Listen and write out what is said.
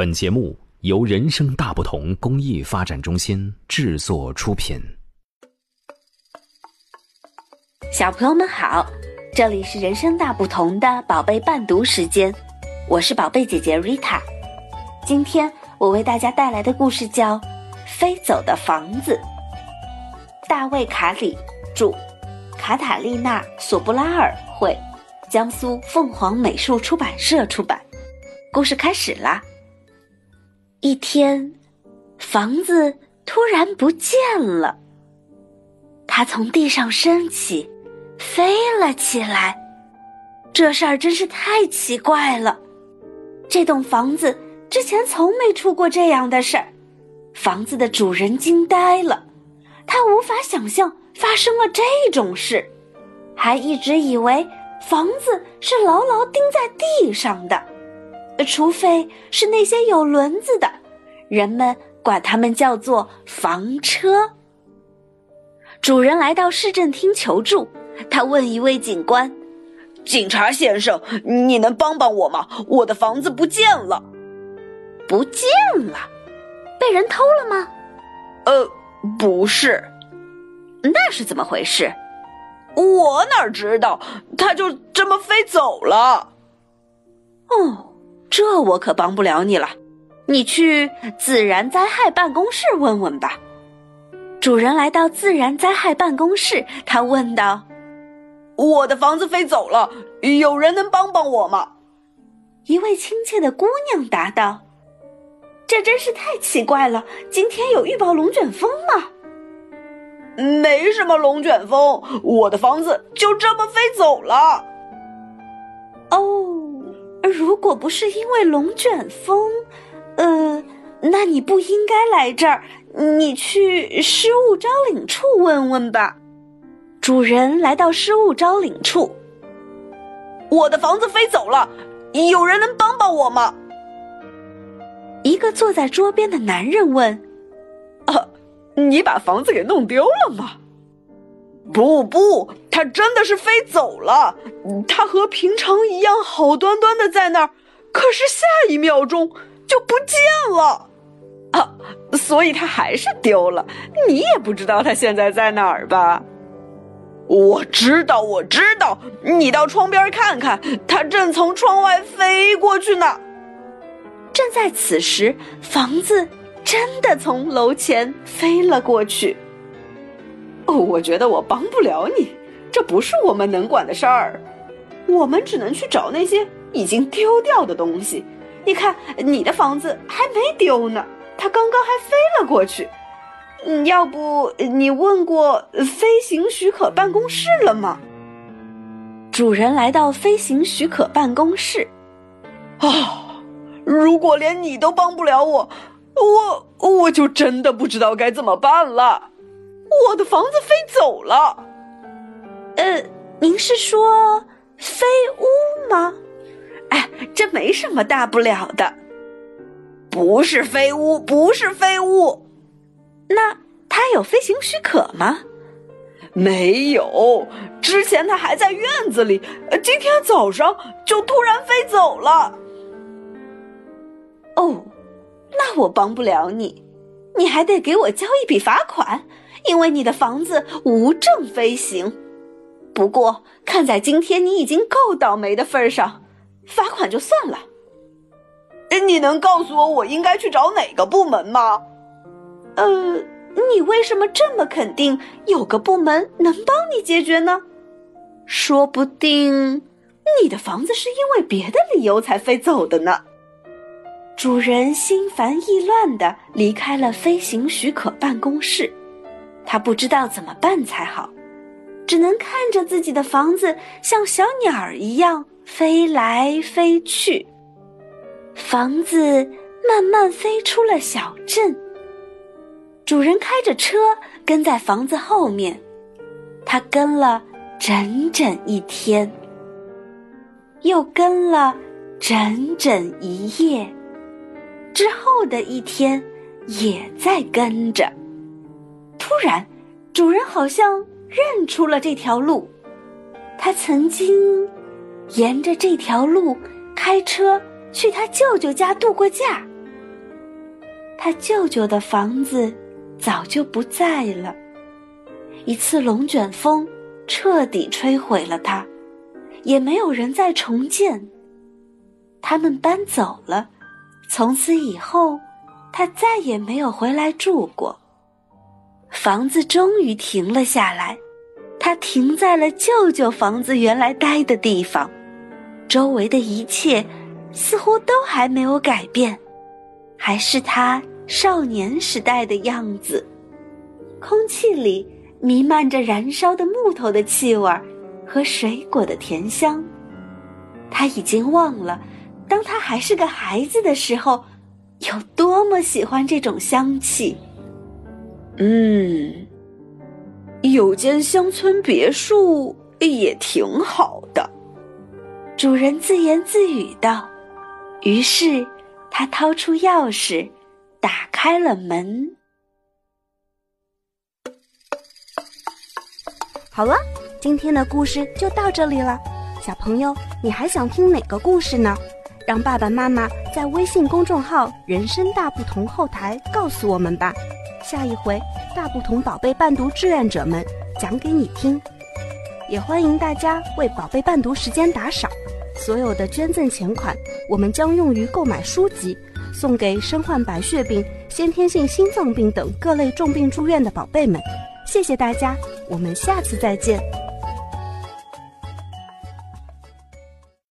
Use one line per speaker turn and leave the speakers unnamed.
本节目由人生大不同公益发展中心制作出品。
小朋友们好，这里是人生大不同的宝贝伴读时间，我是宝贝姐姐 Rita。今天我为大家带来的故事叫《飞走的房子》，大卫·卡里著，卡塔丽娜·索布拉尔绘，江苏凤凰美术出版社出版。故事开始啦！一天，房子突然不见了。它从地上升起，飞了起来。这事儿真是太奇怪了。这栋房子之前从没出过这样的事儿。房子的主人惊呆了，他无法想象发生了这种事，还一直以为房子是牢牢钉在地上的。除非是那些有轮子的，人们管它们叫做房车。主人来到市政厅求助，他问一位警官：“
警察先生，你能帮帮我吗？我的房子不见了，
不见了，被人偷了吗？”“
呃，不是，
那是怎么回事？”“
我哪知道，它就这么飞走了。”“
哦。”这我可帮不了你了，你去自然灾害办公室问问吧。主人来到自然灾害办公室，他问道：“
我的房子飞走了，有人能帮帮我吗？”
一位亲切的姑娘答道：“这真是太奇怪了，今天有预报龙卷风吗？”“
没什么龙卷风，我的房子就这么飞走了。”
哦。如果不是因为龙卷风，呃，那你不应该来这儿。你去失物招领处问问吧。主人来到失物招领处，
我的房子飞走了，有人能帮帮我吗？
一个坐在桌边的男人问：“
啊，你把房子给弄丢了吗？”不不，它真的是飞走了。它和平常一样好端端的在那儿，可是下一秒钟就不见了啊！所以它还是丢了。你也不知道它现在在哪儿吧？我知道，我知道。你到窗边看看，它正从窗外飞过去呢。
正在此时，房子真的从楼前飞了过去。
我觉得我帮不了你，这不是我们能管的事儿。我们只能去找那些已经丢掉的东西。你看，你的房子还没丢呢，它刚刚还飞了过去。嗯，要不你问过飞行许可办公室了吗？
主人来到飞行许可办公室。
啊，如果连你都帮不了我，我我就真的不知道该怎么办了。我的房子飞走了，
呃，您是说飞屋吗？
哎，这没什么大不了的，不是飞屋，不是飞屋。
那他有飞行许可吗？
没有，之前他还在院子里，今天早上就突然飞走了。
哦，那我帮不了你，你还得给我交一笔罚款。因为你的房子无证飞行，不过看在今天你已经够倒霉的份上，罚款就算了。
你能告诉我我应该去找哪个部门吗？
呃，你为什么这么肯定有个部门能帮你解决呢？说不定你的房子是因为别的理由才飞走的呢。主人心烦意乱的离开了飞行许可办公室。他不知道怎么办才好，只能看着自己的房子像小鸟儿一样飞来飞去。房子慢慢飞出了小镇。主人开着车跟在房子后面，他跟了整整一天，又跟了整整一夜，之后的一天也在跟着。突然，主人好像认出了这条路，他曾经沿着这条路开车去他舅舅家度过假。他舅舅的房子早就不在了。一次龙卷风彻底摧毁了它，也没有人再重建。他们搬走了，从此以后，他再也没有回来住过。房子终于停了下来，它停在了舅舅房子原来待的地方，周围的一切似乎都还没有改变，还是他少年时代的样子。空气里弥漫着燃烧的木头的气味和水果的甜香。他已经忘了，当他还是个孩子的时候，有多么喜欢这种香气。
嗯，有间乡村别墅也挺好的。
主人自言自语道。于是，他掏出钥匙，打开了门。
好了，今天的故事就到这里了。小朋友，你还想听哪个故事呢？让爸爸妈妈在微信公众号“人生大不同”后台告诉我们吧。下一回，大不同宝贝伴读志愿者们讲给你听，也欢迎大家为宝贝伴读时间打赏，所有的捐赠钱款我们将用于购买书籍，送给身患白血病、先天性心脏病等各类重病住院的宝贝们。谢谢大家，我们下次再见。